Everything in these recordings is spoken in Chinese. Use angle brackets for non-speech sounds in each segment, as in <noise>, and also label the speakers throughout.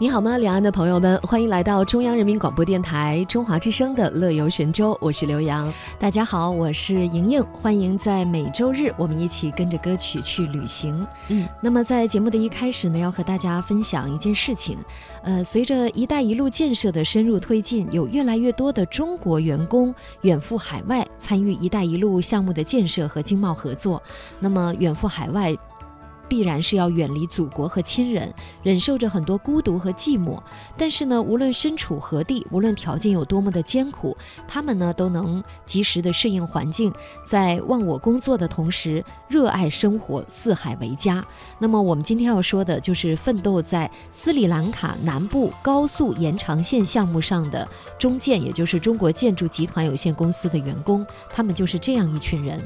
Speaker 1: 你好吗，两岸的朋友们，欢迎来到中央人民广播电台中华之声的《乐游神州》，我是刘洋。
Speaker 2: 大家好，我是莹莹，欢迎在每周日我们一起跟着歌曲去旅行。嗯，那么在节目的一开始呢，要和大家分享一件事情。呃，随着“一带一路”建设的深入推进，有越来越多的中国员工远赴海外参与“一带一路”项目的建设和经贸合作。那么远赴海外。必然是要远离祖国和亲人，忍受着很多孤独和寂寞。但是呢，无论身处何地，无论条件有多么的艰苦，他们呢都能及时的适应环境，在忘我工作的同时，热爱生活，四海为家。那么我们今天要说的就是奋斗在斯里兰卡南部高速延长线项目上的中建，也就是中国建筑集团有限公司的员工，他们就是这样一群人。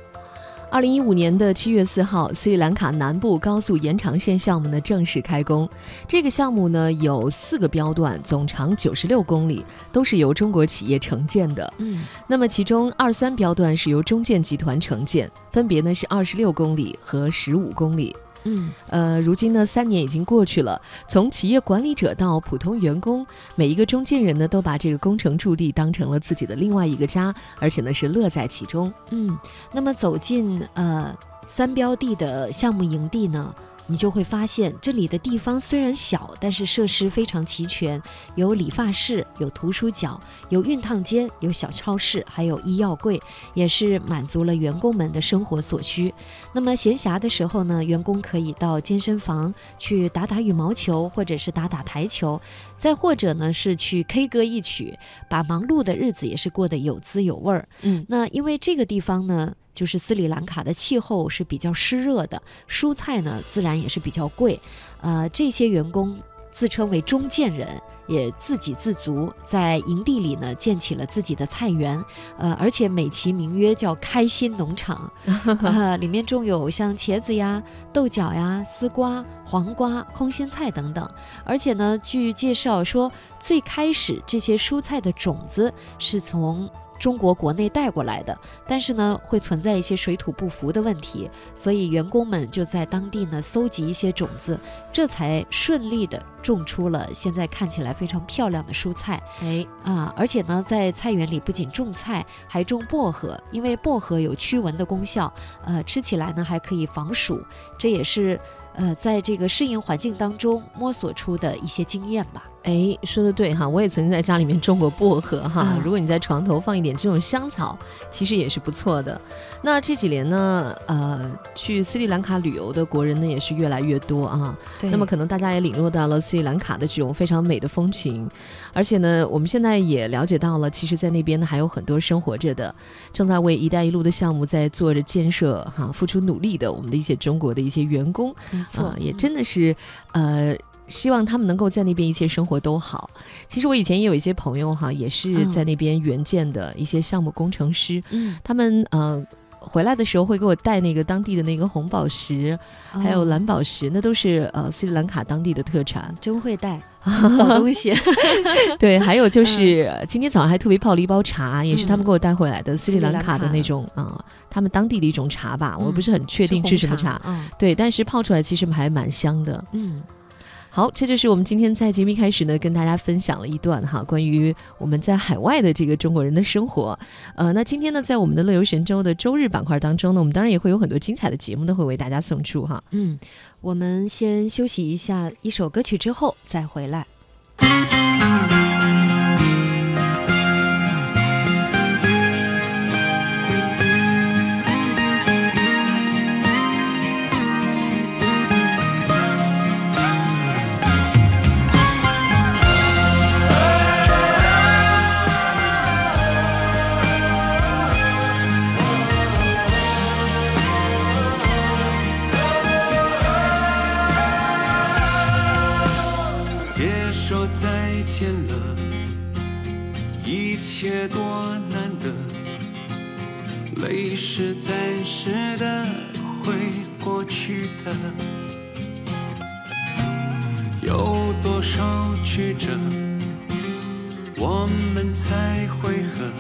Speaker 1: 二零一五年的七月四号，斯里兰卡南部高速延长线项目呢正式开工。这个项目呢有四个标段，总长九十六公里，都是由中国企业承建的。嗯，那么其中二三标段是由中建集团承建，分别呢是二十六公里和十五公里。嗯，呃，如今呢，三年已经过去了。从企业管理者到普通员工，每一个中间人呢，都把这个工程驻地当成了自己的另外一个家，而且呢，是乐在其中。
Speaker 2: 嗯，那么走进呃三标地的项目营地呢？你就会发现，这里的地方虽然小，但是设施非常齐全，有理发室，有图书角，有熨烫间，有小超市，还有医药柜，也是满足了员工们的生活所需。那么闲暇的时候呢，员工可以到健身房去打打羽毛球，或者是打打台球，再或者呢是去 K 歌一曲，把忙碌的日子也是过得有滋有味儿。嗯，那因为这个地方呢。就是斯里兰卡的气候是比较湿热的，蔬菜呢自然也是比较贵。呃，这些员工自称为中建人，也自给自足，在营地里呢建起了自己的菜园。呃，而且美其名曰叫开心农场，<laughs> 里面种有像茄子呀、豆角呀、丝瓜、黄瓜、空心菜等等。而且呢，据介绍说，最开始这些蔬菜的种子是从。中国国内带过来的，但是呢，会存在一些水土不服的问题，所以员工们就在当地呢搜集一些种子，这才顺利的种出了现在看起来非常漂亮的蔬菜。哎啊，而且呢，在菜园里不仅种菜，还种薄荷，因为薄荷有驱蚊的功效，呃，吃起来呢还可以防暑，这也是呃在这个适应环境当中摸索出的一些经验吧。
Speaker 1: 哎，说的对哈，我也曾经在家里面种过薄荷哈。<laughs> 如果你在床头放一点这种香草，其实也是不错的。那这几年呢，呃，去斯里兰卡旅游的国人呢也是越来越多啊。那么可能大家也领略到了斯里兰卡的这种非常美的风情，而且呢，我们现在也了解到了，其实，在那边呢还有很多生活着的，正在为“一带一路”的项目在做着建设哈，付出努力的我们的一些中国的一些员工，
Speaker 2: 没错，
Speaker 1: 也真的是呃。希望他们能够在那边一切生活都好。其实我以前也有一些朋友哈，也是在那边援建的一些项目工程师。嗯，他们呃回来的时候会给我带那个当地的那个红宝石，还有蓝宝石，那都是呃斯里兰卡当地的特产。
Speaker 2: 真会带 <laughs> 好东西。<laughs>
Speaker 1: 对，还有就是今天早上还特别泡了一包茶，也是他们给我带回来的斯里兰卡的那种啊，他们当地的一种茶吧，我不是很确定是什么茶。对，但是泡出来其实还蛮香的。嗯。好，这就是我们今天在节目一开始呢，跟大家分享了一段哈，关于我们在海外的这个中国人的生活。呃，那今天呢，在我们的乐游神州的周日板块当中呢，我们当然也会有很多精彩的节目都，会为大家送出哈。
Speaker 2: 嗯，我们先休息一下一首歌曲之后再回来。
Speaker 3: 见了一切多难得泪是暂时的会过去的。有多少曲折我们才会合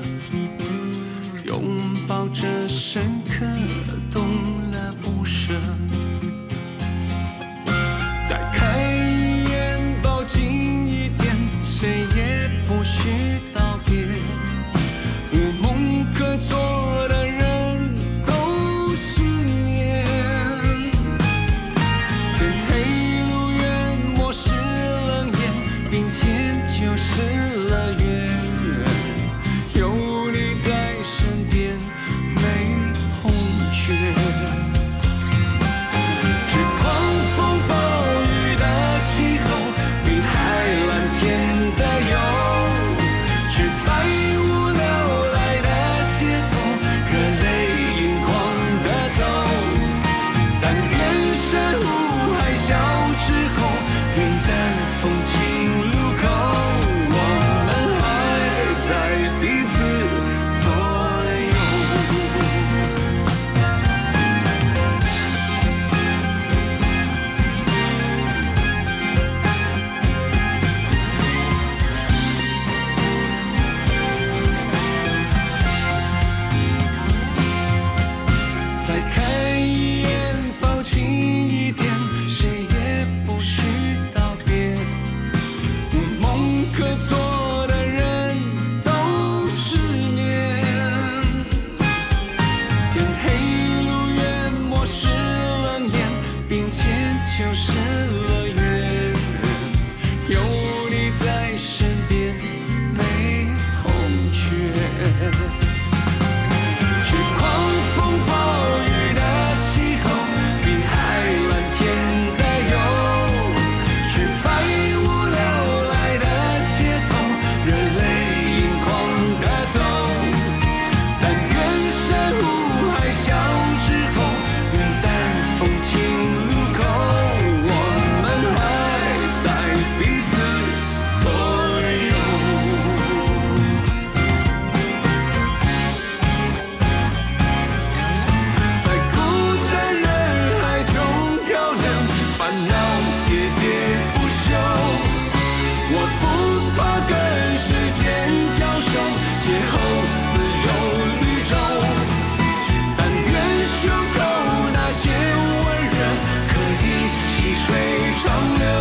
Speaker 3: 就是长流。